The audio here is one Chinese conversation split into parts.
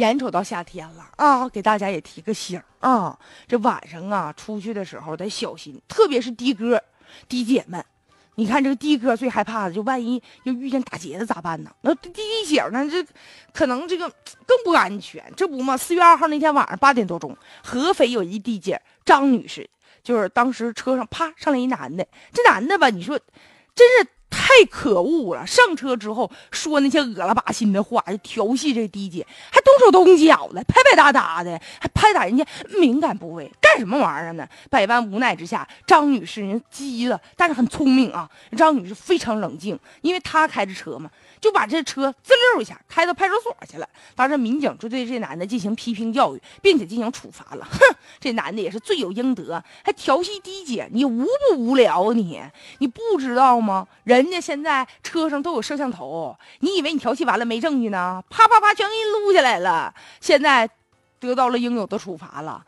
眼瞅到夏天了啊，给大家也提个醒啊，这晚上啊出去的时候得小心，特别是的哥、的姐们。你看这个的哥最害怕的，就万一又遇见打劫的咋办呢？那的的姐呢？这可能这个更不安全。这不嘛，四月二号那天晚上八点多钟，合肥有一的姐张女士，就是当时车上啪上来一男的，这男的吧，你说真是。太可恶了！上车之后说那些恶了巴心的话，就调戏这的姐，还动手动脚的，拍拍打打的，还拍打人家敏感部位，干什么玩意儿呢？百般无奈之下，张女士人急了，但是很聪明啊。张女士非常冷静，因为她开着车嘛。就把这车滋溜一下开到派出所去了。当时民警就对这男的进行批评教育，并且进行处罚了。哼，这男的也是罪有应得，还调戏低姐，你无不无聊？你你不知道吗？人家现在车上都有摄像头，你以为你调戏完了没证据呢？啪啪啪，全给你录下来了。现在得到了应有的处罚了。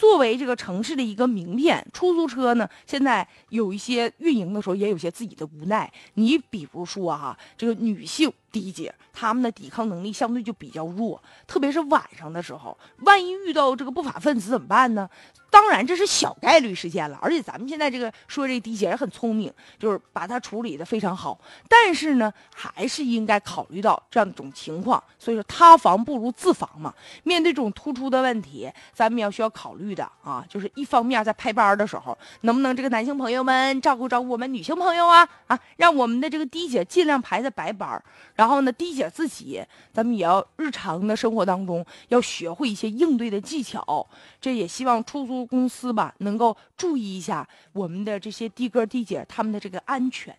作为这个城市的一个名片，出租车呢，现在有一些运营的时候也有些自己的无奈。你比如说哈，这个女性低姐，她们的抵抗能力相对就比较弱，特别是晚上的时候，万一遇到这个不法分子怎么办呢？当然这是小概率事件了，而且咱们现在这个说这低姐也很聪明，就是把它处理的非常好。但是呢，还是应该考虑到这样一种情况，所以说他防不如自防嘛。面对这种突出的问题，咱们要需要考虑的啊，就是一方面在排班的时候，能不能这个男性朋友们照顾照顾我们女性朋友啊啊，让我们的这个低姐尽量排在白班。然后呢，的姐自己，咱们也要日常的生活当中要学会一些应对的技巧。这也希望出租。公司吧，能够注意一下我们的这些的哥、的姐他们的这个安全。